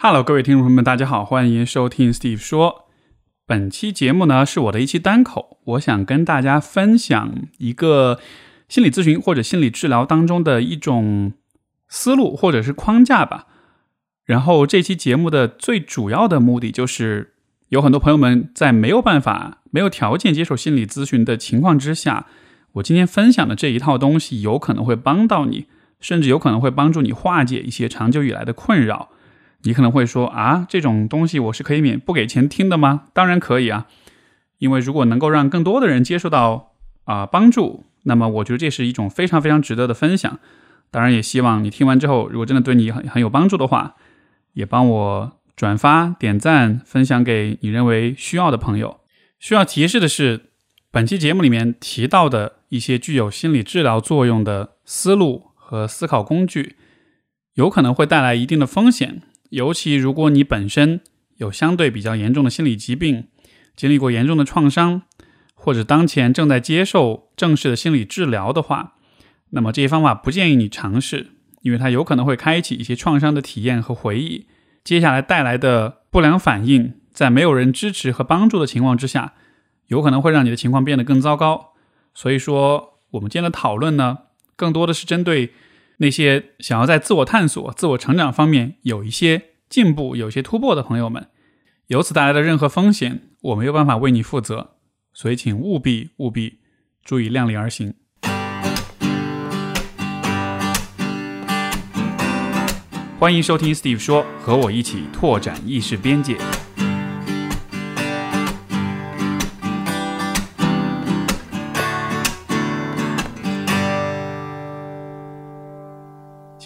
Hello，各位听众朋友们，大家好，欢迎收听 Steve 说。本期节目呢是我的一期单口，我想跟大家分享一个心理咨询或者心理治疗当中的一种思路或者是框架吧。然后这期节目的最主要的目的就是，有很多朋友们在没有办法、没有条件接受心理咨询的情况之下，我今天分享的这一套东西有可能会帮到你，甚至有可能会帮助你化解一些长久以来的困扰。你可能会说啊，这种东西我是可以免不给钱听的吗？当然可以啊，因为如果能够让更多的人接受到啊帮助，那么我觉得这是一种非常非常值得的分享。当然也希望你听完之后，如果真的对你很很有帮助的话，也帮我转发、点赞、分享给你认为需要的朋友。需要提示的是，本期节目里面提到的一些具有心理治疗作用的思路和思考工具，有可能会带来一定的风险。尤其如果你本身有相对比较严重的心理疾病，经历过严重的创伤，或者当前正在接受正式的心理治疗的话，那么这些方法不建议你尝试，因为它有可能会开启一些创伤的体验和回忆，接下来带来的不良反应，在没有人支持和帮助的情况之下，有可能会让你的情况变得更糟糕。所以说，我们今天的讨论呢，更多的是针对。那些想要在自我探索、自我成长方面有一些进步、有些突破的朋友们，由此带来的任何风险，我没有办法为你负责，所以请务必务必注意量力而行。欢迎收听 Steve 说，和我一起拓展意识边界。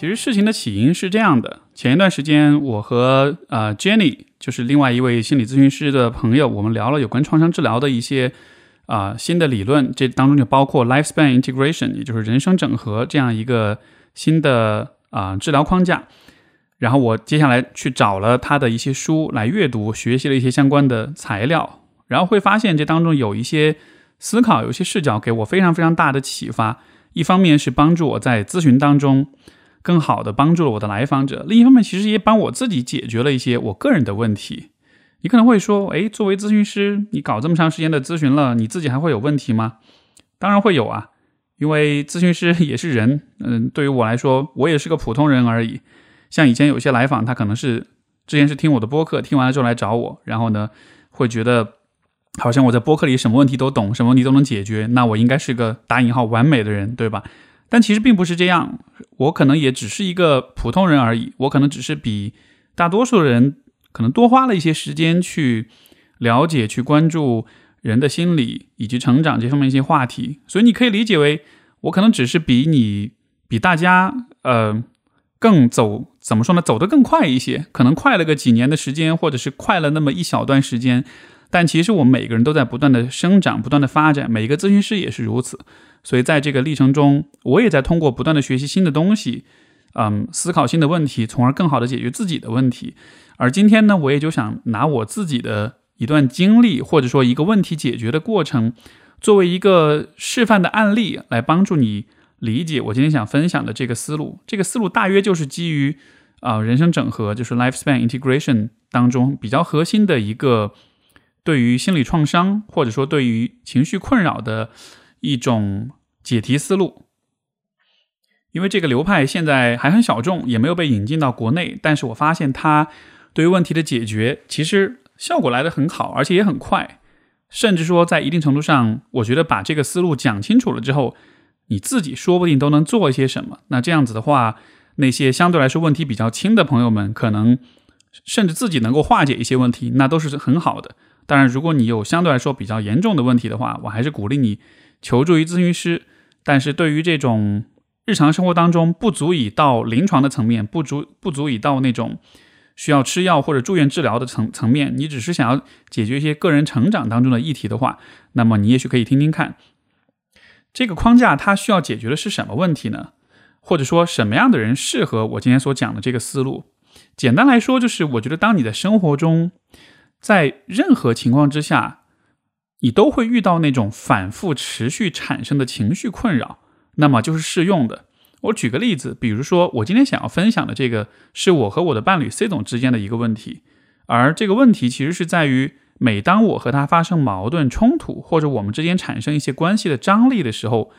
其实事情的起因是这样的：前一段时间，我和呃 Jenny，就是另外一位心理咨询师的朋友，我们聊了有关创伤治疗的一些啊新的理论，这当中就包括 lifespan integration，也就是人生整合这样一个新的啊治疗框架。然后我接下来去找了他的一些书来阅读，学习了一些相关的材料，然后会发现这当中有一些思考，有一些视角给我非常非常大的启发。一方面是帮助我在咨询当中。更好的帮助了我的来访者，另一方面，其实也帮我自己解决了一些我个人的问题。你可能会说，哎，作为咨询师，你搞这么长时间的咨询了，你自己还会有问题吗？当然会有啊，因为咨询师也是人。嗯，对于我来说，我也是个普通人而已。像以前有些来访，他可能是之前是听我的播客，听完了之后来找我，然后呢，会觉得好像我在播客里什么问题都懂，什么问题都能解决，那我应该是个打引号完美的人，对吧？但其实并不是这样，我可能也只是一个普通人而已。我可能只是比大多数人可能多花了一些时间去了解、去关注人的心理以及成长这方面一些话题。所以你可以理解为，我可能只是比你、比大家，呃，更走怎么说呢？走得更快一些，可能快了个几年的时间，或者是快了那么一小段时间。但其实我们每个人都在不断的生长、不断的发展，每一个咨询师也是如此。所以在这个历程中，我也在通过不断的学习新的东西，嗯，思考新的问题，从而更好的解决自己的问题。而今天呢，我也就想拿我自己的一段经历，或者说一个问题解决的过程，作为一个示范的案例，来帮助你理解我今天想分享的这个思路。这个思路大约就是基于啊人生整合，就是 lifespan integration 当中比较核心的一个对于心理创伤，或者说对于情绪困扰的。一种解题思路，因为这个流派现在还很小众，也没有被引进到国内。但是我发现它对于问题的解决，其实效果来得很好，而且也很快。甚至说，在一定程度上，我觉得把这个思路讲清楚了之后，你自己说不定都能做一些什么。那这样子的话，那些相对来说问题比较轻的朋友们，可能甚至自己能够化解一些问题，那都是很好的。当然，如果你有相对来说比较严重的问题的话，我还是鼓励你。求助于咨询师，但是对于这种日常生活当中不足以到临床的层面，不足不足以到那种需要吃药或者住院治疗的层层面，你只是想要解决一些个人成长当中的议题的话，那么你也许可以听听看，这个框架它需要解决的是什么问题呢？或者说什么样的人适合我今天所讲的这个思路？简单来说，就是我觉得当你的生活中在任何情况之下。你都会遇到那种反复持续产生的情绪困扰，那么就是适用的。我举个例子，比如说我今天想要分享的这个，是我和我的伴侣 C 总之间的一个问题，而这个问题其实是在于，每当我和他发生矛盾冲突，或者我们之间产生一些关系的张力的时候，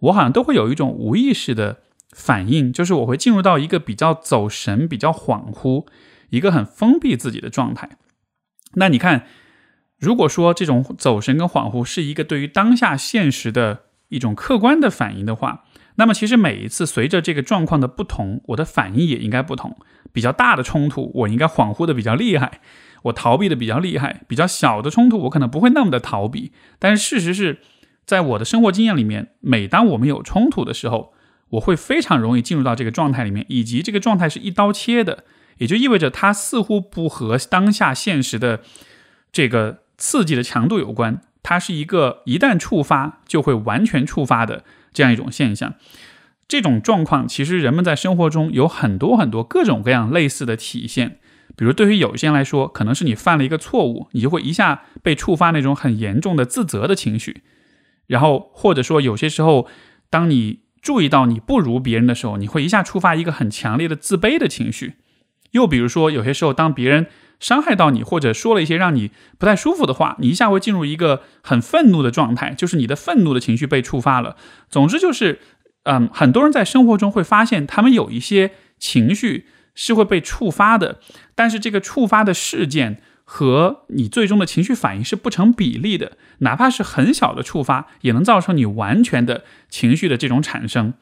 我好像都会有一种无意识的反应，就是我会进入到一个比较走神、比较恍惚、一个很封闭自己的状态。那你看，如果说这种走神跟恍惚是一个对于当下现实的一种客观的反应的话，那么其实每一次随着这个状况的不同，我的反应也应该不同。比较大的冲突，我应该恍惚的比较厉害，我逃避的比较厉害；比较小的冲突，我可能不会那么的逃避。但是事实是，在我的生活经验里面，每当我们有冲突的时候，我会非常容易进入到这个状态里面，以及这个状态是一刀切的，也就意味着它似乎不和当下现实的这个刺激的强度有关，它是一个一旦触发就会完全触发的。这样一种现象，这种状况其实人们在生活中有很多很多各种各样类似的体现。比如，对于有些人来说，可能是你犯了一个错误，你就会一下被触发那种很严重的自责的情绪。然后，或者说有些时候，当你注意到你不如别人的时候，你会一下触发一个很强烈的自卑的情绪。又比如说，有些时候当别人伤害到你，或者说了一些让你不太舒服的话，你一下会进入一个很愤怒的状态，就是你的愤怒的情绪被触发了。总之就是，嗯，很多人在生活中会发现，他们有一些情绪是会被触发的，但是这个触发的事件和你最终的情绪反应是不成比例的，哪怕是很小的触发，也能造成你完全的情绪的这种产生。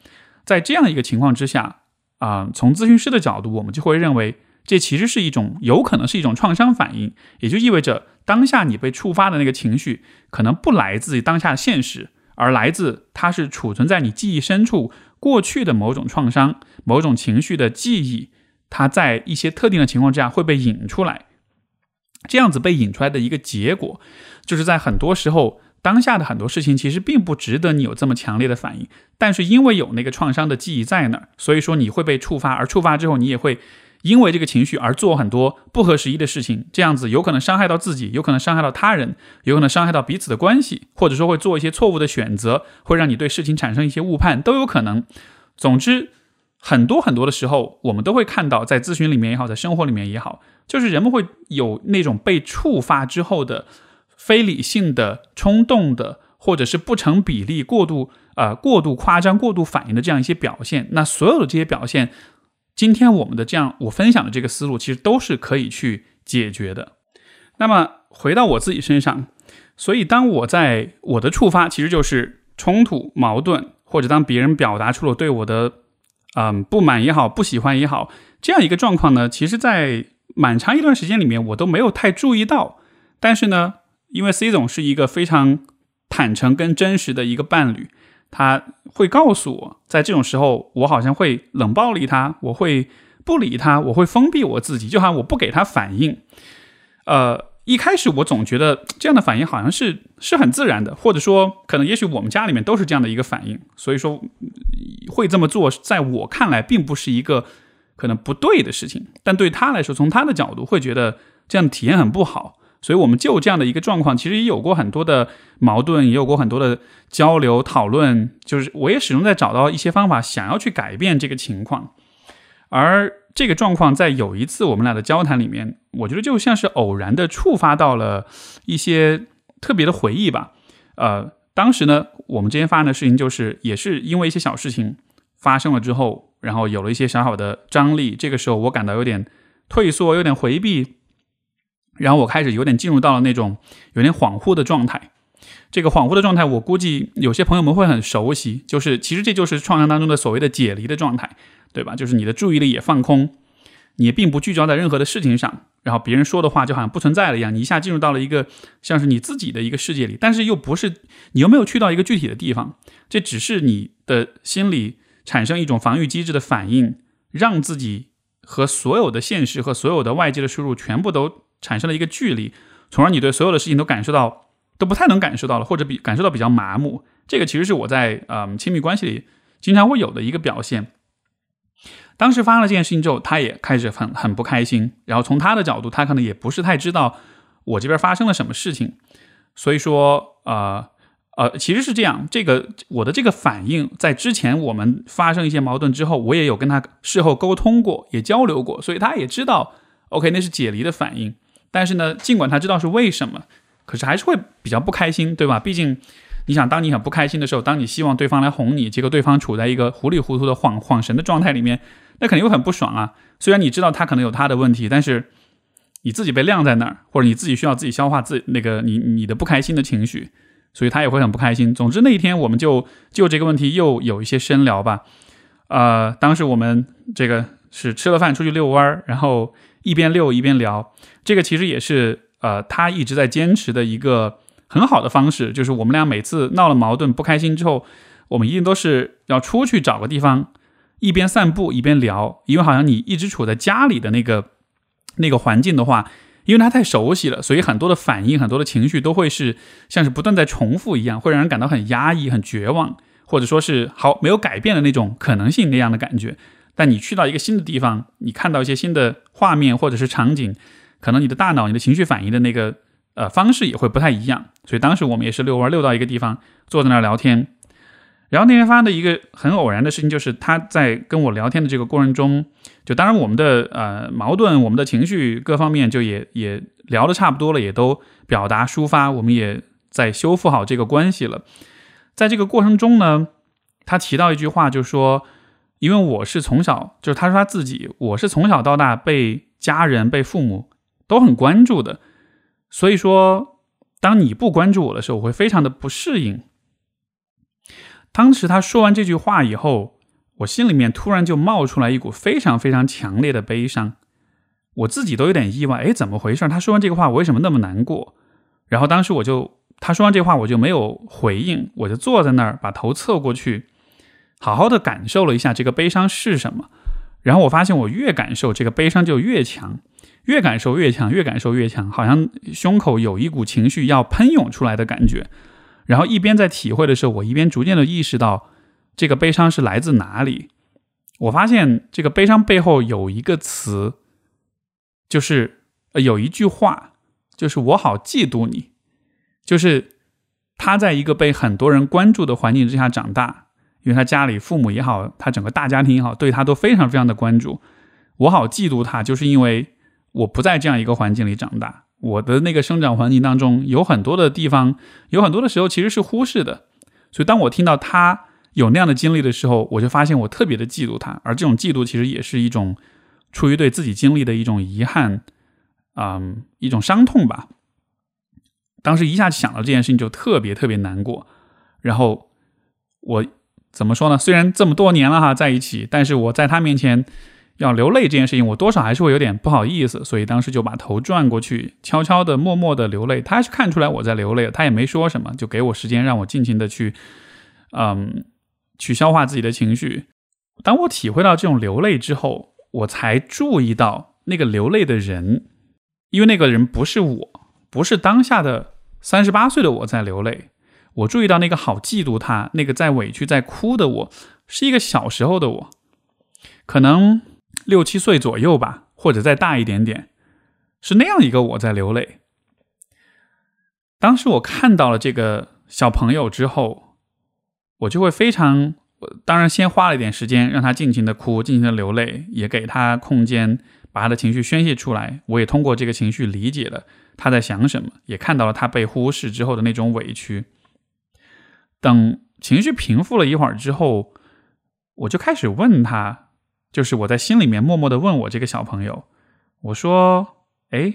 在这样一个情况之下，啊，从咨询师的角度，我们就会认为。这其实是一种有可能是一种创伤反应，也就意味着当下你被触发的那个情绪，可能不来自于当下的现实，而来自它是储存在你记忆深处过去的某种创伤、某种情绪的记忆，它在一些特定的情况之下会被引出来。这样子被引出来的一个结果，就是在很多时候，当下的很多事情其实并不值得你有这么强烈的反应，但是因为有那个创伤的记忆在那儿，所以说你会被触发，而触发之后你也会。因为这个情绪而做很多不合时宜的事情，这样子有可能伤害到自己，有可能伤害到他人，有可能伤害到彼此的关系，或者说会做一些错误的选择，会让你对事情产生一些误判，都有可能。总之，很多很多的时候，我们都会看到，在咨询里面也好，在生活里面也好，就是人们会有那种被触发之后的非理性的、冲动的，或者是不成比例、过度呃过度夸张、过度反应的这样一些表现。那所有的这些表现。今天我们的这样我分享的这个思路，其实都是可以去解决的。那么回到我自己身上，所以当我在我的触发，其实就是冲突、矛盾，或者当别人表达出了对我的嗯不满也好、不喜欢也好，这样一个状况呢，其实，在蛮长一段时间里面，我都没有太注意到。但是呢，因为 C 总是一个非常坦诚跟真实的一个伴侣。他会告诉我，在这种时候，我好像会冷暴力他，我会不理他，我会封闭我自己，就好像我不给他反应。呃，一开始我总觉得这样的反应好像是是很自然的，或者说可能也许我们家里面都是这样的一个反应，所以说会这么做，在我看来并不是一个可能不对的事情，但对他来说，从他的角度会觉得这样体验很不好。所以，我们就这样的一个状况，其实也有过很多的矛盾，也有过很多的交流讨论。就是我也始终在找到一些方法，想要去改变这个情况。而这个状况，在有一次我们俩的交谈里面，我觉得就像是偶然的触发到了一些特别的回忆吧。呃，当时呢，我们之间发生的事情，就是也是因为一些小事情发生了之后，然后有了一些小小的张力。这个时候，我感到有点退缩，有点回避。然后我开始有点进入到了那种有点恍惚的状态，这个恍惚的状态，我估计有些朋友们会很熟悉，就是其实这就是创伤当中的所谓的解离的状态，对吧？就是你的注意力也放空，你也并不聚焦在任何的事情上，然后别人说的话就好像不存在了一样，你一下进入到了一个像是你自己的一个世界里，但是又不是你又没有去到一个具体的地方，这只是你的心里产生一种防御机制的反应，让自己和所有的现实和所有的外界的输入全部都。产生了一个距离，从而你对所有的事情都感受到都不太能感受到了，或者比感受到比较麻木。这个其实是我在嗯亲密关系里经常会有的一个表现。当时发生了这件事情之后，他也开始很很不开心。然后从他的角度，他可能也不是太知道我这边发生了什么事情。所以说，呃呃，其实是这样，这个我的这个反应，在之前我们发生一些矛盾之后，我也有跟他事后沟通过，也交流过，所以他也知道，OK，那是解离的反应。但是呢，尽管他知道是为什么，可是还是会比较不开心，对吧？毕竟，你想，当你很不开心的时候，当你希望对方来哄你，结果对方处在一个糊里糊涂的恍恍神的状态里面，那肯定会很不爽啊。虽然你知道他可能有他的问题，但是你自己被晾在那儿，或者你自己需要自己消化自那个你你的不开心的情绪。所以他也会很不开心。总之那一天我们就就这个问题又有一些深聊吧。呃，当时我们这个是吃了饭出去遛弯儿，然后一边遛一边聊。这个其实也是呃他一直在坚持的一个很好的方式，就是我们俩每次闹了矛盾不开心之后，我们一定都是要出去找个地方，一边散步一边聊。因为好像你一直处在家里的那个 那个环境的话。因为他太熟悉了，所以很多的反应、很多的情绪都会是像是不断在重复一样，会让人感到很压抑、很绝望，或者说是好没有改变的那种可能性那样的感觉。但你去到一个新的地方，你看到一些新的画面或者是场景，可能你的大脑、你的情绪反应的那个呃方式也会不太一样。所以当时我们也是遛弯，遛到一个地方，坐在那儿聊天。然后那天发生的一个很偶然的事情，就是他在跟我聊天的这个过程中，就当然我们的呃矛盾、我们的情绪各方面就也也聊得差不多了，也都表达抒发，我们也在修复好这个关系了。在这个过程中呢，他提到一句话，就说，因为我是从小，就是他说他自己，我是从小到大被家人、被父母都很关注的，所以说，当你不关注我的时候，我会非常的不适应。当时他说完这句话以后，我心里面突然就冒出来一股非常非常强烈的悲伤，我自己都有点意外，哎，怎么回事？他说完这个话，我为什么那么难过？然后当时我就他说完这话，我就没有回应，我就坐在那儿，把头侧过去，好好的感受了一下这个悲伤是什么。然后我发现，我越感受这个悲伤就越强，越感受越强，越感受越强，好像胸口有一股情绪要喷涌出来的感觉。然后一边在体会的时候，我一边逐渐的意识到，这个悲伤是来自哪里。我发现这个悲伤背后有一个词，就是呃有一句话，就是我好嫉妒你。就是他在一个被很多人关注的环境之下长大，因为他家里父母也好，他整个大家庭也好，对他都非常非常的关注。我好嫉妒他，就是因为我不在这样一个环境里长大。我的那个生长环境当中，有很多的地方，有很多的时候其实是忽视的。所以当我听到他有那样的经历的时候，我就发现我特别的嫉妒他。而这种嫉妒其实也是一种出于对自己经历的一种遗憾，嗯，一种伤痛吧。当时一下想到这件事情，就特别特别难过。然后我怎么说呢？虽然这么多年了哈在一起，但是我在他面前。要流泪这件事情，我多少还是会有点不好意思，所以当时就把头转过去，悄悄的、默默的流泪。他是看出来我在流泪，他也没说什么，就给我时间让我尽情的去，嗯，去消化自己的情绪。当我体会到这种流泪之后，我才注意到那个流泪的人，因为那个人不是我，不是当下的三十八岁的我在流泪。我注意到那个好嫉妒他，那个在委屈、在哭的我，是一个小时候的我，可能。六七岁左右吧，或者再大一点点，是那样一个我在流泪。当时我看到了这个小朋友之后，我就会非常，当然先花了一点时间让他尽情的哭，尽情的流泪，也给他空间把他的情绪宣泄出来。我也通过这个情绪理解了他在想什么，也看到了他被忽视之后的那种委屈。等情绪平复了一会儿之后，我就开始问他。就是我在心里面默默的问我这个小朋友，我说：“哎，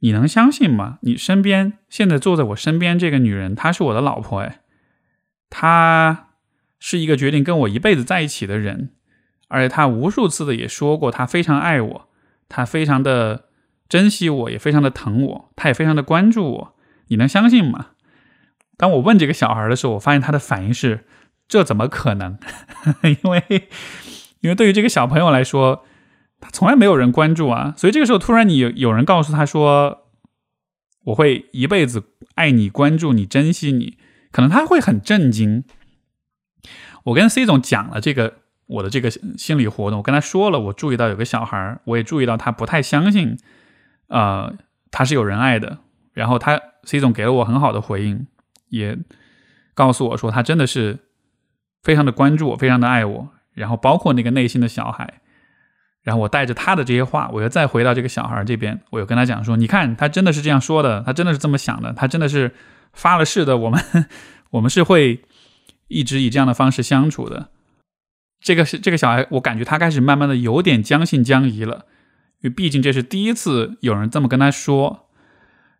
你能相信吗？你身边现在坐在我身边这个女人，她是我的老婆，哎，她是一个决定跟我一辈子在一起的人，而且她无数次的也说过，她非常爱我，她非常的珍惜我，也非常的疼我，她也非常的关注我。你能相信吗？”当我问这个小孩的时候，我发现他的反应是：“这怎么可能？” 因为。因为对于这个小朋友来说，他从来没有人关注啊，所以这个时候突然你有有人告诉他说：“我会一辈子爱你、关注你、珍惜你。”可能他会很震惊。我跟 C 总讲了这个我的这个心理活动，我跟他说了，我注意到有个小孩，我也注意到他不太相信，呃，他是有人爱的。然后他 C 总给了我很好的回应，也告诉我说他真的是非常的关注我，非常的爱我，然后包括那个内心的小孩。然后我带着他的这些话，我又再回到这个小孩这边，我又跟他讲说：“你看，他真的是这样说的，他真的是这么想的，他真的是发了誓的。我们 我们是会一直以这样的方式相处的。”这个是这个小孩，我感觉他开始慢慢的有点将信将疑了，因为毕竟这是第一次有人这么跟他说。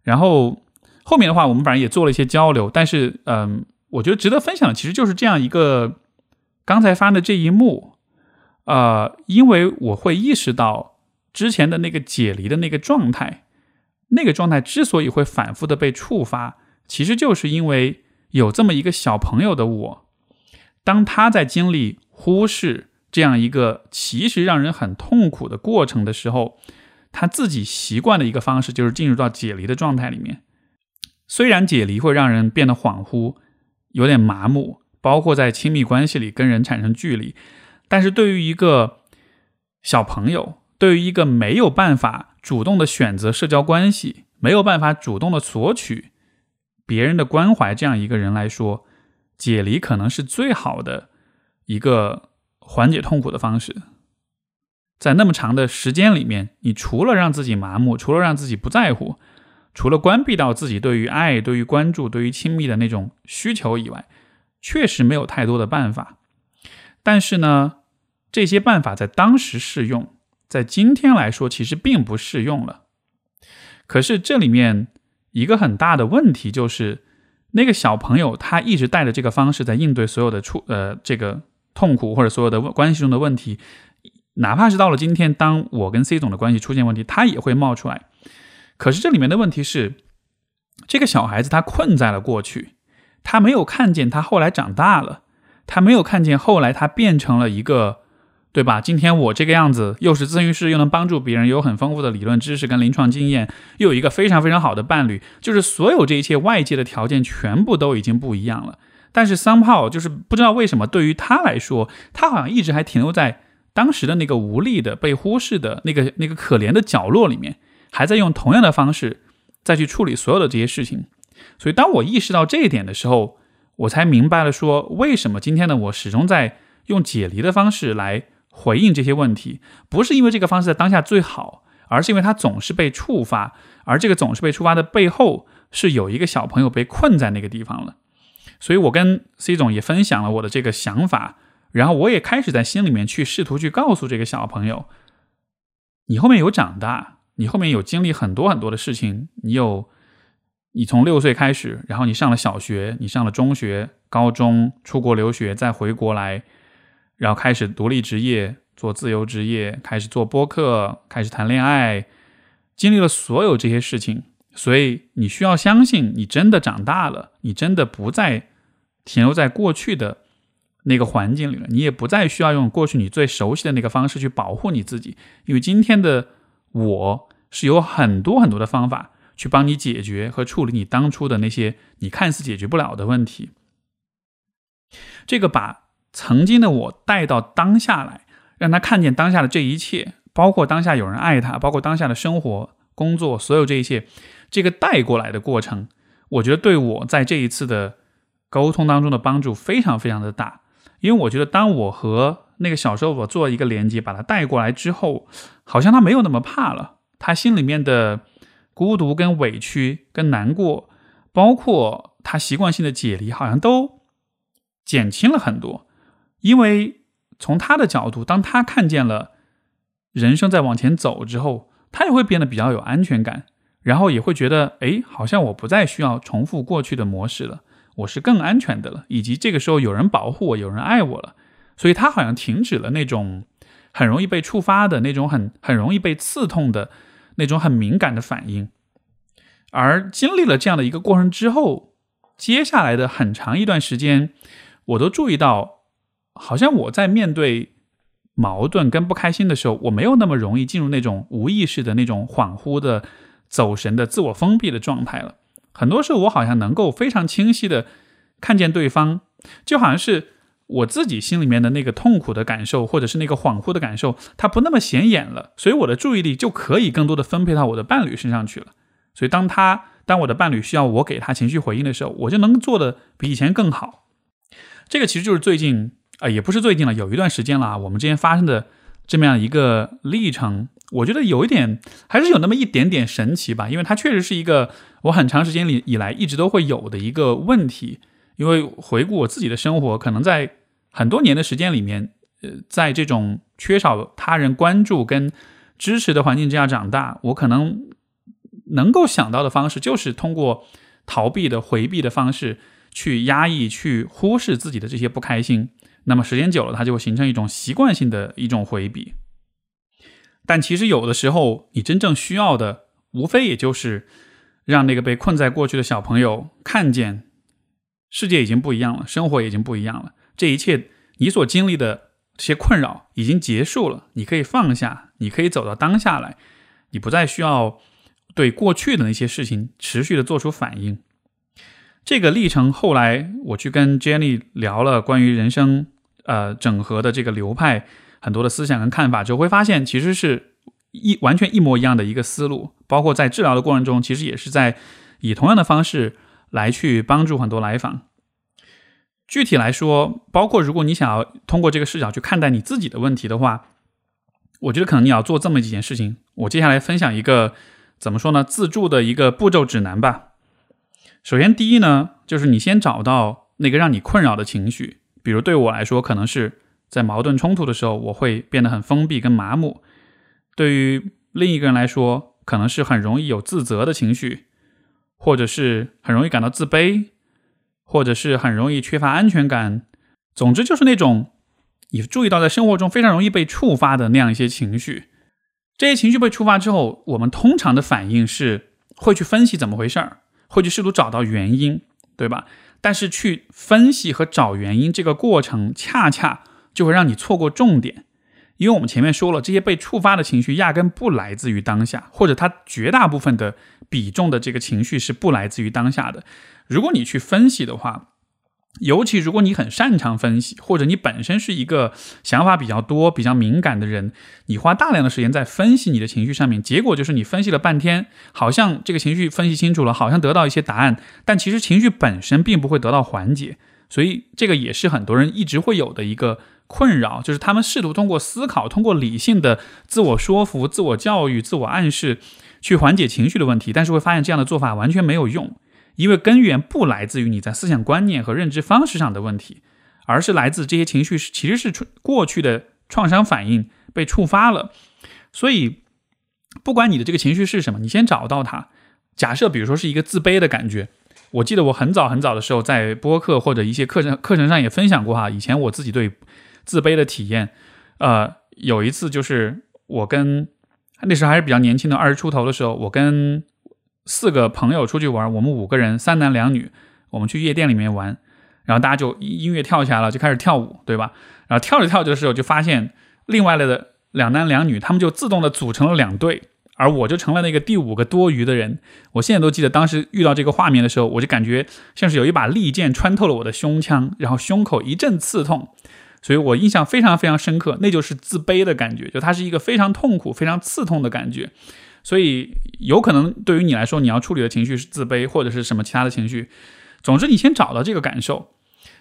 然后后面的话，我们反正也做了一些交流，但是嗯，我觉得值得分享的其实就是这样一个刚才发的这一幕。呃，因为我会意识到之前的那个解离的那个状态，那个状态之所以会反复的被触发，其实就是因为有这么一个小朋友的我，当他在经历忽视这样一个其实让人很痛苦的过程的时候，他自己习惯的一个方式就是进入到解离的状态里面。虽然解离会让人变得恍惚，有点麻木，包括在亲密关系里跟人产生距离。但是对于一个小朋友，对于一个没有办法主动的选择社交关系，没有办法主动的索取别人的关怀，这样一个人来说，解离可能是最好的一个缓解痛苦的方式。在那么长的时间里面，你除了让自己麻木，除了让自己不在乎，除了关闭到自己对于爱、对于关注、对于亲密的那种需求以外，确实没有太多的办法。但是呢？这些办法在当时适用，在今天来说其实并不适用了。可是这里面一个很大的问题就是，那个小朋友他一直带着这个方式在应对所有的出呃这个痛苦或者所有的关系中的问题，哪怕是到了今天，当我跟 C 总的关系出现问题，他也会冒出来。可是这里面的问题是，这个小孩子他困在了过去，他没有看见他后来长大了，他没有看见后来他变成了一个。对吧？今天我这个样子，又是咨询师，又能帮助别人，有很丰富的理论知识跟临床经验，又有一个非常非常好的伴侣，就是所有这一切外界的条件全部都已经不一样了。但是桑炮就是不知道为什么，对于他来说，他好像一直还停留在当时的那个无力的、被忽视的那个那个可怜的角落里面，还在用同样的方式再去处理所有的这些事情。所以当我意识到这一点的时候，我才明白了说，为什么今天的我始终在用解离的方式来。回应这些问题，不是因为这个方式在当下最好，而是因为它总是被触发，而这个总是被触发的背后，是有一个小朋友被困在那个地方了。所以我跟 C 总也分享了我的这个想法，然后我也开始在心里面去试图去告诉这个小朋友，你后面有长大，你后面有经历很多很多的事情，你有，你从六岁开始，然后你上了小学，你上了中学、高中，出国留学，再回国来。然后开始独立职业，做自由职业，开始做播客，开始谈恋爱，经历了所有这些事情，所以你需要相信，你真的长大了，你真的不再停留在过去的那个环境里了，你也不再需要用过去你最熟悉的那个方式去保护你自己，因为今天的我是有很多很多的方法去帮你解决和处理你当初的那些你看似解决不了的问题。这个把。曾经的我带到当下来，让他看见当下的这一切，包括当下有人爱他，包括当下的生活、工作，所有这一切，这个带过来的过程，我觉得对我在这一次的沟通当中的帮助非常非常的大。因为我觉得，当我和那个小时候我做一个连接，把他带过来之后，好像他没有那么怕了，他心里面的孤独、跟委屈、跟难过，包括他习惯性的解离，好像都减轻了很多。因为从他的角度，当他看见了人生在往前走之后，他也会变得比较有安全感，然后也会觉得，哎，好像我不再需要重复过去的模式了，我是更安全的了，以及这个时候有人保护我，有人爱我了，所以他好像停止了那种很容易被触发的那种很很容易被刺痛的那种很敏感的反应，而经历了这样的一个过程之后，接下来的很长一段时间，我都注意到。好像我在面对矛盾跟不开心的时候，我没有那么容易进入那种无意识的那种恍惚的、走神的、自我封闭的状态了。很多时候，我好像能够非常清晰的看见对方，就好像是我自己心里面的那个痛苦的感受，或者是那个恍惚的感受，它不那么显眼了，所以我的注意力就可以更多的分配到我的伴侣身上去了。所以，当他当我的伴侣需要我给他情绪回应的时候，我就能做的比以前更好。这个其实就是最近啊，也不是最近了，有一段时间了啊，我们之间发生的这么样一个历程，我觉得有一点还是有那么一点点神奇吧，因为它确实是一个我很长时间里以来一直都会有的一个问题。因为回顾我自己的生活，可能在很多年的时间里面，呃，在这种缺少他人关注跟支持的环境之下长大，我可能能够想到的方式就是通过逃避的、回避的方式去压抑、去忽视自己的这些不开心。那么时间久了，它就会形成一种习惯性的一种回避。但其实有的时候，你真正需要的，无非也就是让那个被困在过去的小朋友看见。世界已经不一样了，生活已经不一样了。这一切你所经历的这些困扰已经结束了，你可以放下，你可以走到当下来，你不再需要对过去的那些事情持续的做出反应。这个历程后来我去跟 Jenny 聊了关于人生呃整合的这个流派很多的思想跟看法就，会发现其实是一完全一模一样的一个思路，包括在治疗的过程中，其实也是在以同样的方式。来去帮助很多来访。具体来说，包括如果你想要通过这个视角去看待你自己的问题的话，我觉得可能你要做这么几件事情。我接下来分享一个怎么说呢？自助的一个步骤指南吧。首先，第一呢，就是你先找到那个让你困扰的情绪。比如对我来说，可能是在矛盾冲突的时候，我会变得很封闭跟麻木；对于另一个人来说，可能是很容易有自责的情绪。或者是很容易感到自卑，或者是很容易缺乏安全感。总之，就是那种你注意到在生活中非常容易被触发的那样一些情绪。这些情绪被触发之后，我们通常的反应是会去分析怎么回事儿，会去试图找到原因，对吧？但是去分析和找原因这个过程，恰恰就会让你错过重点。因为我们前面说了，这些被触发的情绪压根不来自于当下，或者它绝大部分的比重的这个情绪是不来自于当下的。如果你去分析的话，尤其如果你很擅长分析，或者你本身是一个想法比较多、比较敏感的人，你花大量的时间在分析你的情绪上面，结果就是你分析了半天，好像这个情绪分析清楚了，好像得到一些答案，但其实情绪本身并不会得到缓解。所以这个也是很多人一直会有的一个。困扰就是他们试图通过思考、通过理性的自我说服、自我教育、自我暗示去缓解情绪的问题，但是会发现这样的做法完全没有用，因为根源不来自于你在思想观念和认知方式上的问题，而是来自这些情绪是其实是过去的创伤反应被触发了。所以，不管你的这个情绪是什么，你先找到它。假设比如说是一个自卑的感觉，我记得我很早很早的时候在播客或者一些课程课程上也分享过哈，以前我自己对。自卑的体验，呃，有一次就是我跟那时候还是比较年轻的二十出头的时候，我跟四个朋友出去玩，我们五个人，三男两女，我们去夜店里面玩，然后大家就音乐跳起来了，就开始跳舞，对吧？然后跳着跳着的时候，就发现另外来的两男两女，他们就自动的组成了两队，而我就成了那个第五个多余的人。我现在都记得当时遇到这个画面的时候，我就感觉像是有一把利剑穿透了我的胸腔，然后胸口一阵刺痛。所以我印象非常非常深刻，那就是自卑的感觉，就它是一个非常痛苦、非常刺痛的感觉。所以有可能对于你来说，你要处理的情绪是自卑，或者是什么其他的情绪。总之，你先找到这个感受，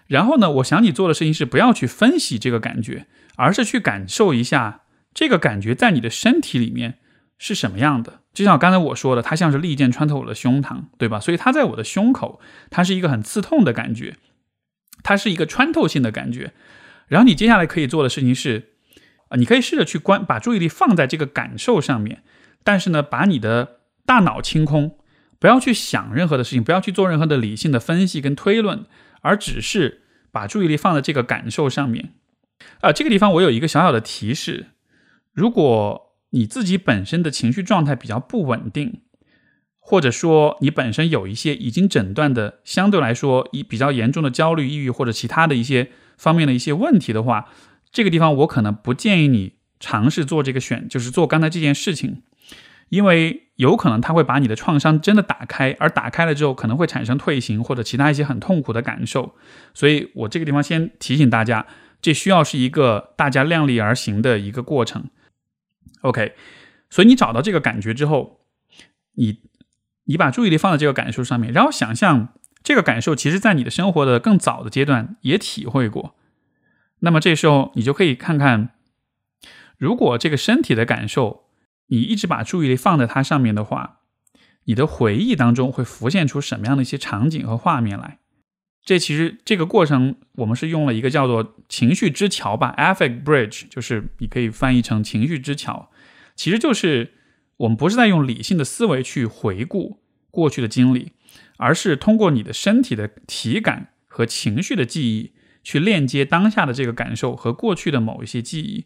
然后呢，我想你做的事情是不要去分析这个感觉，而是去感受一下这个感觉在你的身体里面是什么样的。就像刚才我说的，它像是利剑穿透我的胸膛，对吧？所以它在我的胸口，它是一个很刺痛的感觉，它是一个穿透性的感觉。然后你接下来可以做的事情是，啊，你可以试着去关，把注意力放在这个感受上面，但是呢，把你的大脑清空，不要去想任何的事情，不要去做任何的理性的分析跟推论，而只是把注意力放在这个感受上面。啊，这个地方我有一个小小的提示：如果你自己本身的情绪状态比较不稳定，或者说你本身有一些已经诊断的相对来说一比较严重的焦虑、抑郁或者其他的一些。方面的一些问题的话，这个地方我可能不建议你尝试做这个选，就是做刚才这件事情，因为有可能它会把你的创伤真的打开，而打开了之后可能会产生退行或者其他一些很痛苦的感受。所以我这个地方先提醒大家，这需要是一个大家量力而行的一个过程。OK，所以你找到这个感觉之后，你你把注意力放在这个感受上面，然后想象这个感受其实在你的生活的更早的阶段也体会过。那么这时候你就可以看看，如果这个身体的感受你一直把注意力放在它上面的话，你的回忆当中会浮现出什么样的一些场景和画面来？这其实这个过程我们是用了一个叫做情绪之桥吧，affect bridge，就是你可以翻译成情绪之桥，其实就是我们不是在用理性的思维去回顾过去的经历，而是通过你的身体的体感和情绪的记忆。去链接当下的这个感受和过去的某一些记忆，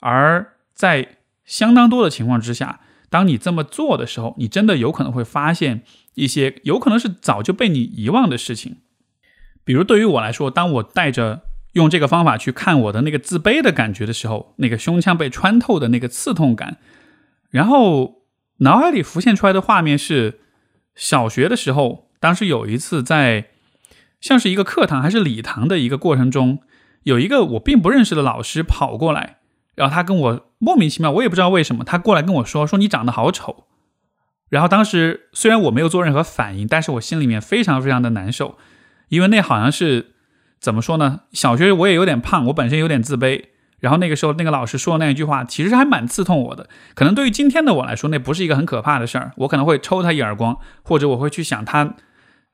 而在相当多的情况之下，当你这么做的时候，你真的有可能会发现一些有可能是早就被你遗忘的事情。比如对于我来说，当我带着用这个方法去看我的那个自卑的感觉的时候，那个胸腔被穿透的那个刺痛感，然后脑海里浮现出来的画面是小学的时候，当时有一次在。像是一个课堂还是礼堂的一个过程中，有一个我并不认识的老师跑过来，然后他跟我莫名其妙，我也不知道为什么，他过来跟我说说你长得好丑。然后当时虽然我没有做任何反应，但是我心里面非常非常的难受，因为那好像是怎么说呢？小学我也有点胖，我本身有点自卑。然后那个时候那个老师说的那一句话，其实还蛮刺痛我的。可能对于今天的我来说，那不是一个很可怕的事儿，我可能会抽他一耳光，或者我会去想他，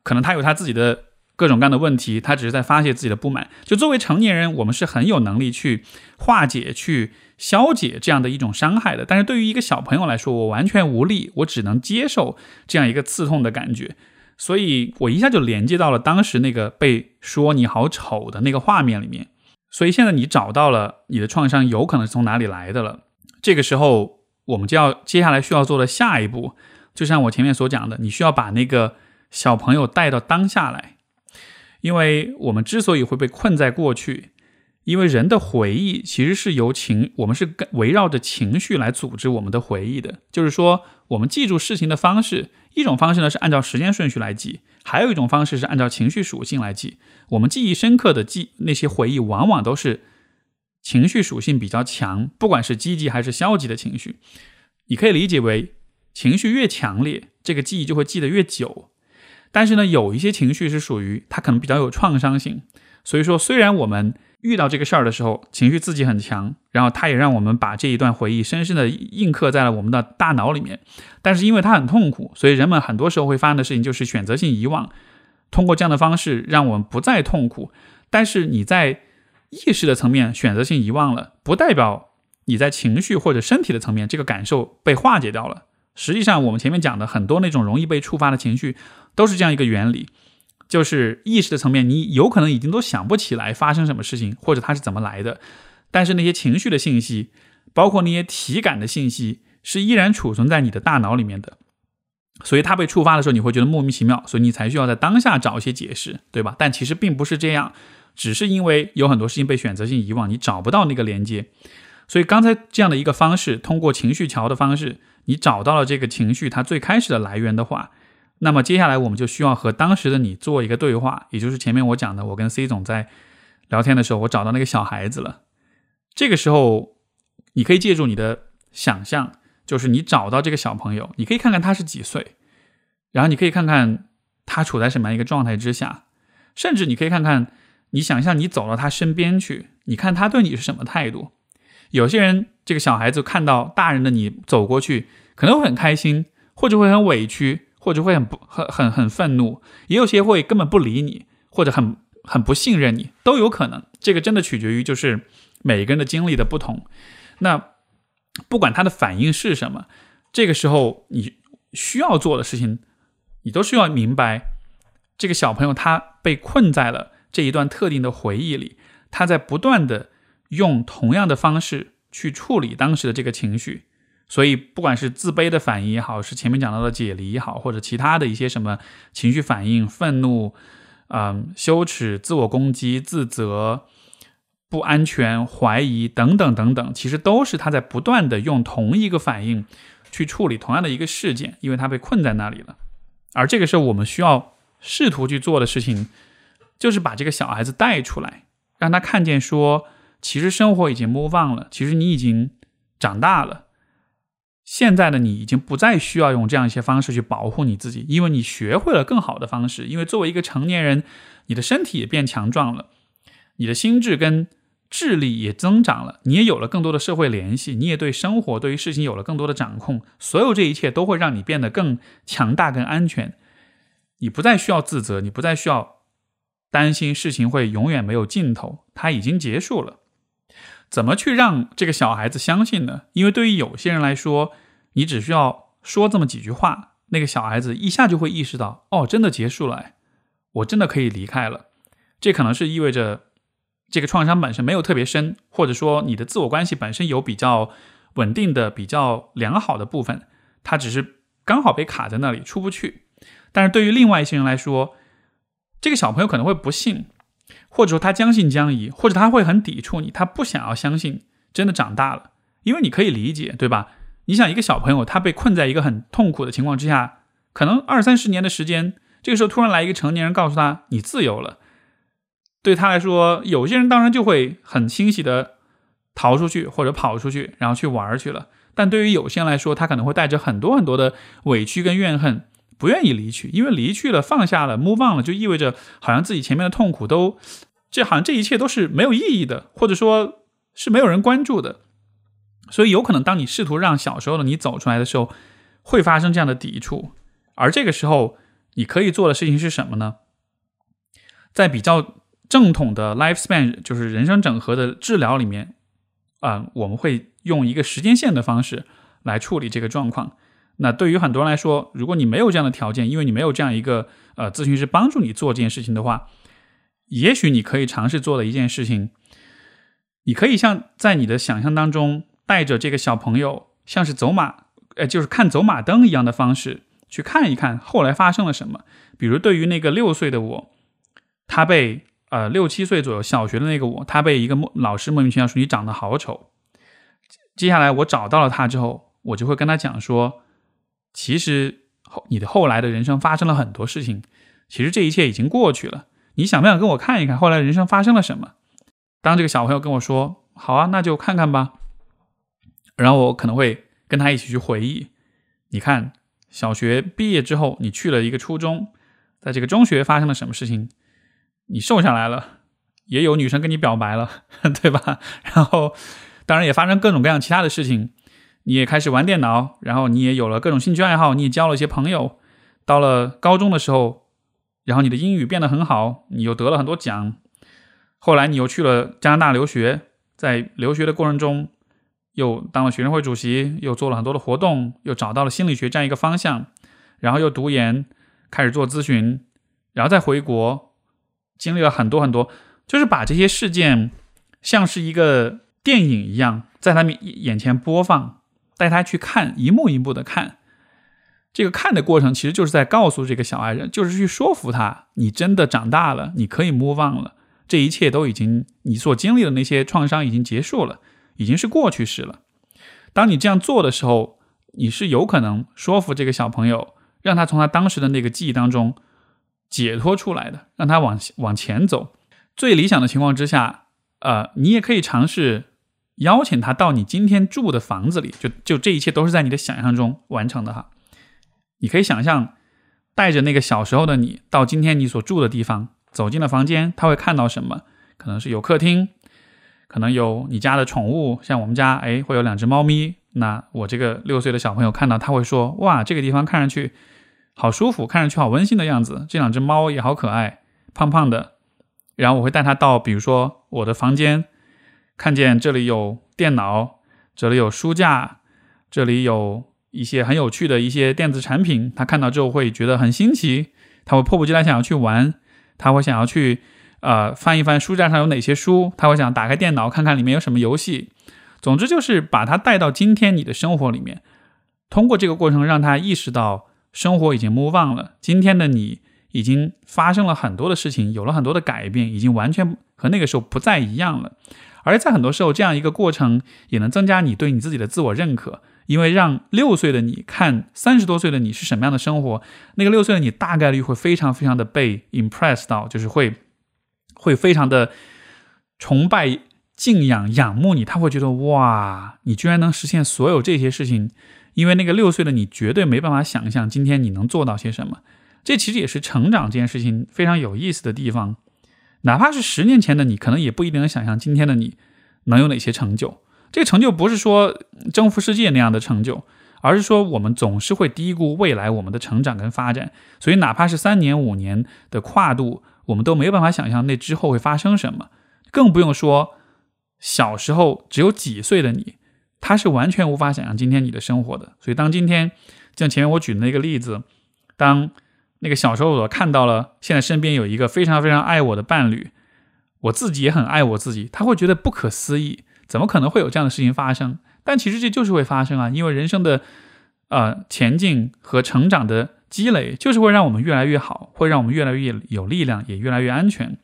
可能他有他自己的。各种各样的问题，他只是在发泄自己的不满。就作为成年人，我们是很有能力去化解、去消解这样的一种伤害的。但是对于一个小朋友来说，我完全无力，我只能接受这样一个刺痛的感觉。所以我一下就连接到了当时那个被说你好丑的那个画面里面。所以现在你找到了你的创伤有可能是从哪里来的了。这个时候，我们就要接下来需要做的下一步，就像我前面所讲的，你需要把那个小朋友带到当下来。因为我们之所以会被困在过去，因为人的回忆其实是由情，我们是围绕着情绪来组织我们的回忆的。就是说，我们记住事情的方式，一种方式呢是按照时间顺序来记，还有一种方式是按照情绪属性来记。我们记忆深刻的记那些回忆，往往都是情绪属性比较强，不管是积极还是消极的情绪。你可以理解为，情绪越强烈，这个记忆就会记得越久。但是呢，有一些情绪是属于它可能比较有创伤性，所以说虽然我们遇到这个事儿的时候情绪自己很强，然后它也让我们把这一段回忆深深的印刻在了我们的大脑里面，但是因为它很痛苦，所以人们很多时候会发生的事情就是选择性遗忘，通过这样的方式让我们不再痛苦。但是你在意识的层面选择性遗忘了，不代表你在情绪或者身体的层面这个感受被化解掉了。实际上，我们前面讲的很多那种容易被触发的情绪。都是这样一个原理，就是意识的层面，你有可能已经都想不起来发生什么事情，或者它是怎么来的，但是那些情绪的信息，包括那些体感的信息，是依然储存在你的大脑里面的。所以它被触发的时候，你会觉得莫名其妙，所以你才需要在当下找一些解释，对吧？但其实并不是这样，只是因为有很多事情被选择性遗忘，你找不到那个连接。所以刚才这样的一个方式，通过情绪桥的方式，你找到了这个情绪它最开始的来源的话。那么接下来我们就需要和当时的你做一个对话，也就是前面我讲的，我跟 C 总在聊天的时候，我找到那个小孩子了。这个时候，你可以借助你的想象，就是你找到这个小朋友，你可以看看他是几岁，然后你可以看看他处在什么样一个状态之下，甚至你可以看看，你想象你走到他身边去，你看他对你是什么态度。有些人，这个小孩子看到大人的你走过去，可能会很开心，或者会很委屈。或者会很不很很很愤怒，也有些会根本不理你，或者很很不信任你，都有可能。这个真的取决于就是每个人的经历的不同。那不管他的反应是什么，这个时候你需要做的事情，你都需要明白，这个小朋友他被困在了这一段特定的回忆里，他在不断的用同样的方式去处理当时的这个情绪。所以，不管是自卑的反应也好，是前面讲到的解离也好，或者其他的一些什么情绪反应，愤怒、嗯，羞耻、自我攻击、自责、不安全、怀疑等等等等，其实都是他在不断的用同一个反应去处理同样的一个事件，因为他被困在那里了。而这个时候，我们需要试图去做的事情，就是把这个小孩子带出来，让他看见说，其实生活已经 move on 了，其实你已经长大了。现在的你已经不再需要用这样一些方式去保护你自己，因为你学会了更好的方式。因为作为一个成年人，你的身体也变强壮了，你的心智跟智力也增长了，你也有了更多的社会联系，你也对生活、对于事情有了更多的掌控。所有这一切都会让你变得更强大、更安全。你不再需要自责，你不再需要担心事情会永远没有尽头，它已经结束了。怎么去让这个小孩子相信呢？因为对于有些人来说，你只需要说这么几句话，那个小孩子一下就会意识到，哦，真的结束了，我真的可以离开了。这可能是意味着这个创伤本身没有特别深，或者说你的自我关系本身有比较稳定的、比较良好的部分，它只是刚好被卡在那里出不去。但是对于另外一些人来说，这个小朋友可能会不信。或者说他将信将疑，或者他会很抵触你，他不想要相信真的长大了，因为你可以理解，对吧？你想一个小朋友，他被困在一个很痛苦的情况之下，可能二三十年的时间，这个时候突然来一个成年人告诉他你自由了，对他来说，有些人当然就会很欣喜的逃出去或者跑出去，然后去玩去了。但对于有些人来说，他可能会带着很多很多的委屈跟怨恨。不愿意离去，因为离去了，放下了，move on 了，就意味着好像自己前面的痛苦都，这好像这一切都是没有意义的，或者说是没有人关注的。所以有可能，当你试图让小时候的你走出来的时候，会发生这样的抵触。而这个时候，你可以做的事情是什么呢？在比较正统的 life span，就是人生整合的治疗里面，啊，我们会用一个时间线的方式来处理这个状况。那对于很多人来说，如果你没有这样的条件，因为你没有这样一个呃咨询师帮助你做这件事情的话，也许你可以尝试做的一件事情，你可以像在你的想象当中带着这个小朋友，像是走马，呃，就是看走马灯一样的方式去看一看后来发生了什么。比如对于那个六岁的我，他被呃六七岁左右小学的那个我，他被一个莫老师莫名其妙说你长得好丑。接下来我找到了他之后，我就会跟他讲说。其实后你的后来的人生发生了很多事情，其实这一切已经过去了。你想不想跟我看一看后来人生发生了什么？当这个小朋友跟我说“好啊，那就看看吧”，然后我可能会跟他一起去回忆。你看，小学毕业之后，你去了一个初中，在这个中学发生了什么事情？你瘦下来了，也有女生跟你表白了，对吧？然后，当然也发生各种各样其他的事情。你也开始玩电脑，然后你也有了各种兴趣爱好，你也交了一些朋友。到了高中的时候，然后你的英语变得很好，你又得了很多奖。后来你又去了加拿大留学，在留学的过程中，又当了学生会主席，又做了很多的活动，又找到了心理学这样一个方向，然后又读研，开始做咨询，然后再回国，经历了很多很多，就是把这些事件像是一个电影一样，在他们眼前播放。带他去看，一幕一幕的看，这个看的过程其实就是在告诉这个小孩子，就是去说服他，你真的长大了，你可以 move on 了，这一切都已经，你所经历的那些创伤已经结束了，已经是过去式了。当你这样做的时候，你是有可能说服这个小朋友，让他从他当时的那个记忆当中解脱出来的，让他往往前走。最理想的情况之下，呃，你也可以尝试。邀请他到你今天住的房子里，就就这一切都是在你的想象中完成的哈。你可以想象，带着那个小时候的你到今天你所住的地方，走进了房间，他会看到什么？可能是有客厅，可能有你家的宠物，像我们家，哎，会有两只猫咪。那我这个六岁的小朋友看到，他会说：哇，这个地方看上去好舒服，看上去好温馨的样子。这两只猫也好可爱，胖胖的。然后我会带他到，比如说我的房间。看见这里有电脑，这里有书架，这里有一些很有趣的一些电子产品。他看到之后会觉得很新奇，他会迫不及待想要去玩，他会想要去呃翻一翻书架上有哪些书，他会想打开电脑看看里面有什么游戏。总之就是把他带到今天你的生活里面，通过这个过程让他意识到生活已经 move on 了，今天的你已经发生了很多的事情，有了很多的改变，已经完全和那个时候不再一样了。而在很多时候，这样一个过程也能增加你对你自己的自我认可，因为让六岁的你看三十多岁的你是什么样的生活，那个六岁的你大概率会非常非常的被 impress 到，就是会会非常的崇拜、敬仰、仰慕你，他会觉得哇，你居然能实现所有这些事情，因为那个六岁的你绝对没办法想象今天你能做到些什么。这其实也是成长这件事情非常有意思的地方。哪怕是十年前的你，可能也不一定能想象今天的你能有哪些成就。这个成就不是说征服世界那样的成就，而是说我们总是会低估未来我们的成长跟发展。所以，哪怕是三年、五年的跨度，我们都没有办法想象那之后会发生什么。更不用说小时候只有几岁的你，他是完全无法想象今天你的生活的。所以，当今天像前面我举的那个例子，当那个小时候我看到了现在身边有一个非常非常爱我的伴侣，我自己也很爱我自己，他会觉得不可思议。怎么可能会有这样的事情发生？但其实这就是会发生啊，因为人生的呃前进和成长的积累，就是会让我们越来越好，会让我们越来越有力量，也越来越安全。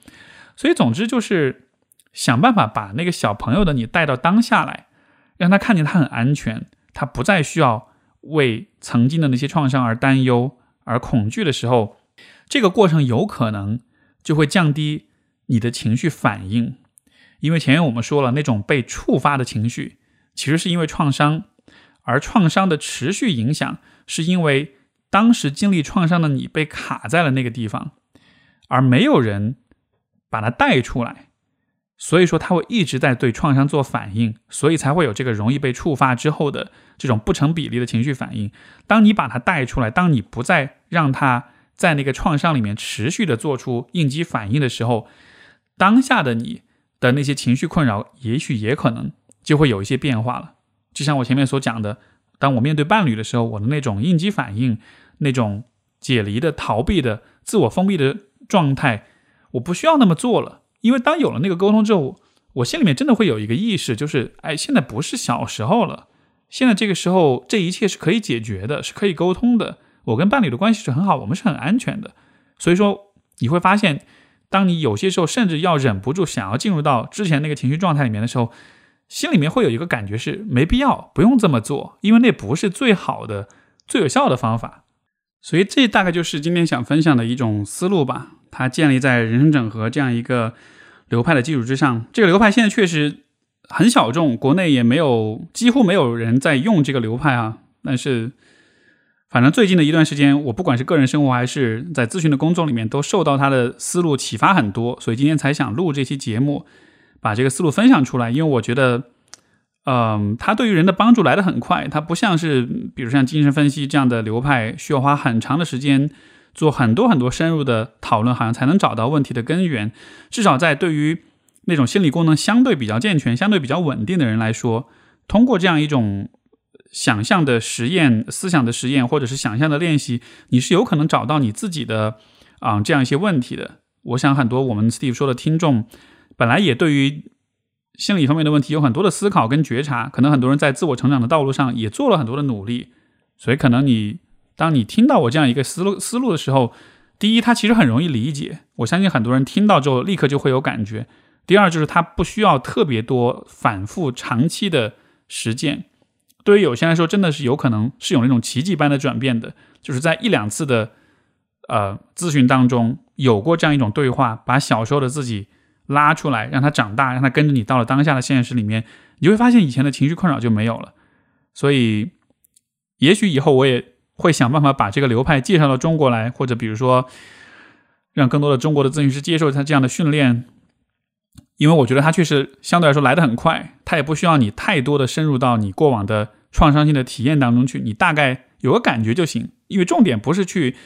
所以，总之就是想办法把那个小朋友的你带到当下来，让他看见他很安全，他不再需要为曾经的那些创伤而担忧、而恐惧的时候，这个过程有可能就会降低你的情绪反应。因为前面我们说了，那种被触发的情绪，其实是因为创伤，而创伤的持续影响，是因为当时经历创伤的你被卡在了那个地方，而没有人把它带出来，所以说他会一直在对创伤做反应，所以才会有这个容易被触发之后的这种不成比例的情绪反应。当你把它带出来，当你不再让他在那个创伤里面持续的做出应激反应的时候，当下的你。的那些情绪困扰，也许也可能就会有一些变化了。就像我前面所讲的，当我面对伴侣的时候，我的那种应激反应、那种解离的、逃避的、自我封闭的状态，我不需要那么做了。因为当有了那个沟通之后，我心里面真的会有一个意识，就是哎，现在不是小时候了，现在这个时候，这一切是可以解决的，是可以沟通的。我跟伴侣的关系是很好，我们是很安全的。所以说，你会发现。当你有些时候甚至要忍不住想要进入到之前那个情绪状态里面的时候，心里面会有一个感觉是没必要，不用这么做，因为那不是最好的、最有效的方法。所以这大概就是今天想分享的一种思路吧。它建立在人生整合这样一个流派的基础之上。这个流派现在确实很小众，国内也没有，几乎没有人在用这个流派啊。但是。反正最近的一段时间，我不管是个人生活还是在咨询的工作里面，都受到他的思路启发很多，所以今天才想录这期节目，把这个思路分享出来。因为我觉得，嗯，他对于人的帮助来得很快，他不像是比如像精神分析这样的流派，需要花很长的时间做很多很多深入的讨论，好像才能找到问题的根源。至少在对于那种心理功能相对比较健全、相对比较稳定的人来说，通过这样一种。想象的实验、思想的实验，或者是想象的练习，你是有可能找到你自己的啊这样一些问题的。我想很多我们 Steve 说的听众，本来也对于心理方面的问题有很多的思考跟觉察，可能很多人在自我成长的道路上也做了很多的努力。所以，可能你当你听到我这样一个思路思路的时候，第一，它其实很容易理解，我相信很多人听到之后立刻就会有感觉。第二，就是它不需要特别多反复长期的实践。对于有些人来说，真的是有可能是有那种奇迹般的转变的，就是在一两次的呃咨询当中有过这样一种对话，把小时候的自己拉出来，让他长大，让他跟着你到了当下的现实里面，你会发现以前的情绪困扰就没有了。所以，也许以后我也会想办法把这个流派介绍到中国来，或者比如说让更多的中国的咨询师接受他这样的训练。因为我觉得它确实相对来说来得很快，它也不需要你太多的深入到你过往的创伤性的体验当中去，你大概有个感觉就行。因为重点不是去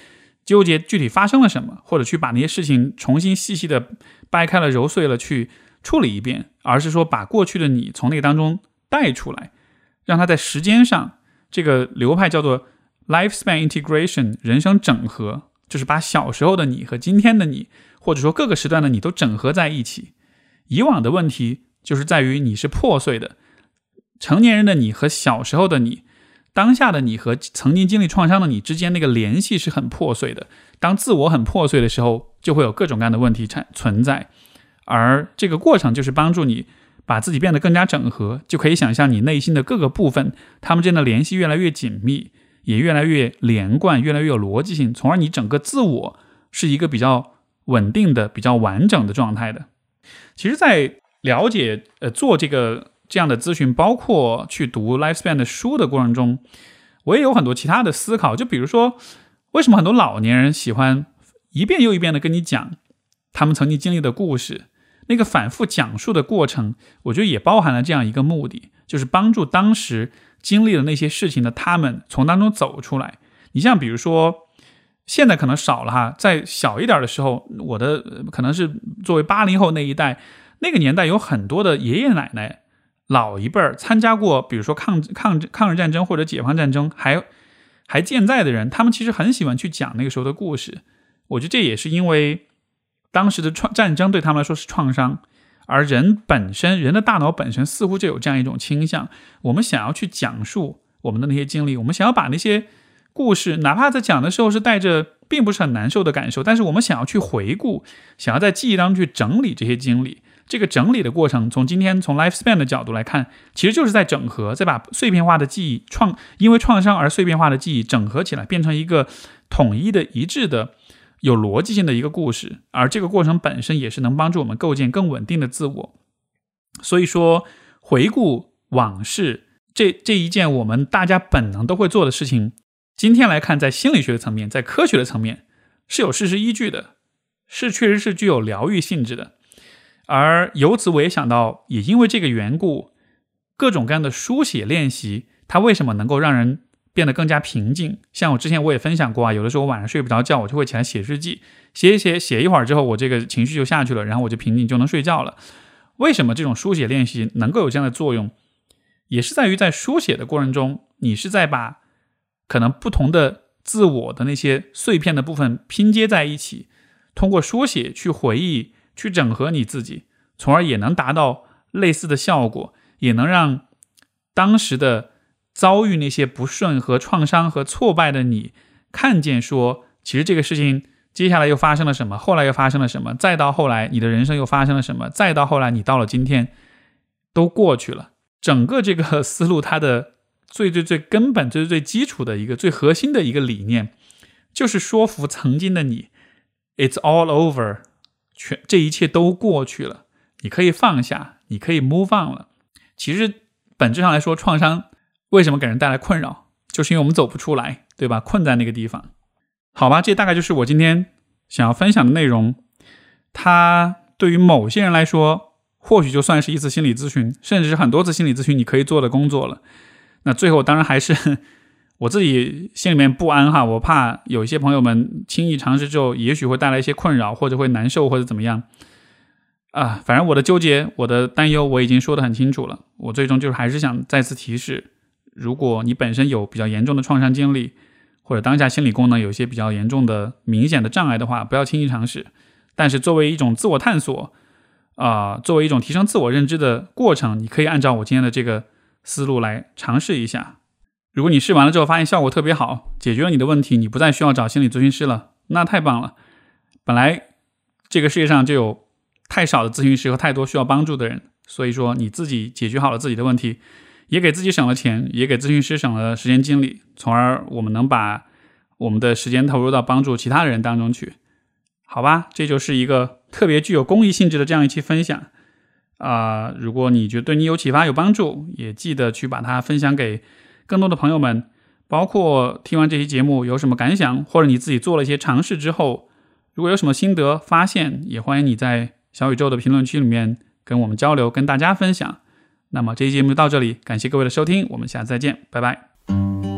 纠结具体发生了什么，或者去把那些事情重新细细的掰开了揉碎了去处理一遍，而是说把过去的你从那个当中带出来，让它在时间上这个流派叫做 lifespan integration 人生整合，就是把小时候的你和今天的你，或者说各个时段的你都整合在一起。以往的问题就是在于你是破碎的，成年人的你和小时候的你，当下的你和曾经经历创伤的你之间那个联系是很破碎的。当自我很破碎的时候，就会有各种各样的问题产存在，而这个过程就是帮助你把自己变得更加整合，就可以想象你内心的各个部分，他们之间的联系越来越紧密，也越来越连贯，越来越有逻辑性，从而你整个自我是一个比较稳定的、比较完整的状态的。其实，在了解呃做这个这样的咨询，包括去读 Lifespan 的书的过程中，我也有很多其他的思考，就比如说，为什么很多老年人喜欢一遍又一遍的跟你讲他们曾经经历的故事？那个反复讲述的过程，我觉得也包含了这样一个目的，就是帮助当时经历了那些事情的他们从当中走出来。你像比如说，现在可能少了哈，在小一点的时候，我的可能是作为八零后那一代，那个年代有很多的爷爷奶奶、老一辈儿参加过，比如说抗抗抗日战争或者解放战争还还健在的人，他们其实很喜欢去讲那个时候的故事。我觉得这也是因为。当时的创战争对他们来说是创伤，而人本身，人的大脑本身似乎就有这样一种倾向：我们想要去讲述我们的那些经历，我们想要把那些故事，哪怕在讲的时候是带着并不是很难受的感受，但是我们想要去回顾，想要在记忆当中去整理这些经历。这个整理的过程，从今天从 lifespan 的角度来看，其实就是在整合，再把碎片化的记忆创因为创伤而碎片化的记忆整合起来，变成一个统一的一致的。有逻辑性的一个故事，而这个过程本身也是能帮助我们构建更稳定的自我。所以说，回顾往事这这一件我们大家本能都会做的事情，今天来看，在心理学的层面，在科学的层面是有事实依据的，是确实是具有疗愈性质的。而由此我也想到，也因为这个缘故，各种各样的书写练习，它为什么能够让人？变得更加平静。像我之前我也分享过啊，有的时候我晚上睡不着觉，我就会起来写日记，写一写，写一会儿之后，我这个情绪就下去了，然后我就平静，就能睡觉了。为什么这种书写练习能够有这样的作用？也是在于在书写的过程中，你是在把可能不同的自我的那些碎片的部分拼接在一起，通过书写去回忆、去整合你自己，从而也能达到类似的效果，也能让当时的。遭遇那些不顺和创伤和挫败的你，看见说，其实这个事情接下来又发生了什么，后来又发生了什么，再到后来你的人生又发生了什么，再到后来你到了今天，都过去了。整个这个 思路，它的最最最根本、最最最基础的一个最核心的一个理念，就是说服曾经的你，It's all over，全这一切都过去了，你可以放下，你可以 move on 了。其实本质上来说，创伤。为什么给人带来困扰？就是因为我们走不出来，对吧？困在那个地方。好吧，这大概就是我今天想要分享的内容。它对于某些人来说，或许就算是一次心理咨询，甚至是很多次心理咨询你可以做的工作了。那最后，当然还是 我自己心里面不安哈，我怕有一些朋友们轻易尝试之后，也许会带来一些困扰，或者会难受，或者怎么样。啊，反正我的纠结，我的担忧，我已经说得很清楚了。我最终就是还是想再次提示。如果你本身有比较严重的创伤经历，或者当下心理功能有一些比较严重的、明显的障碍的话，不要轻易尝试。但是作为一种自我探索，啊，作为一种提升自我认知的过程，你可以按照我今天的这个思路来尝试一下。如果你试完了之后发现效果特别好，解决了你的问题，你不再需要找心理咨询师了，那太棒了。本来这个世界上就有太少的咨询师和太多需要帮助的人，所以说你自己解决好了自己的问题。也给自己省了钱，也给咨询师省了时间精力，从而我们能把我们的时间投入到帮助其他的人当中去，好吧？这就是一个特别具有公益性质的这样一期分享啊！如果你觉得对你有启发、有帮助，也记得去把它分享给更多的朋友们。包括听完这期节目有什么感想，或者你自己做了一些尝试之后，如果有什么心得发现，也欢迎你在小宇宙的评论区里面跟我们交流，跟大家分享。那么这期节目就到这里，感谢各位的收听，我们下次再见，拜拜。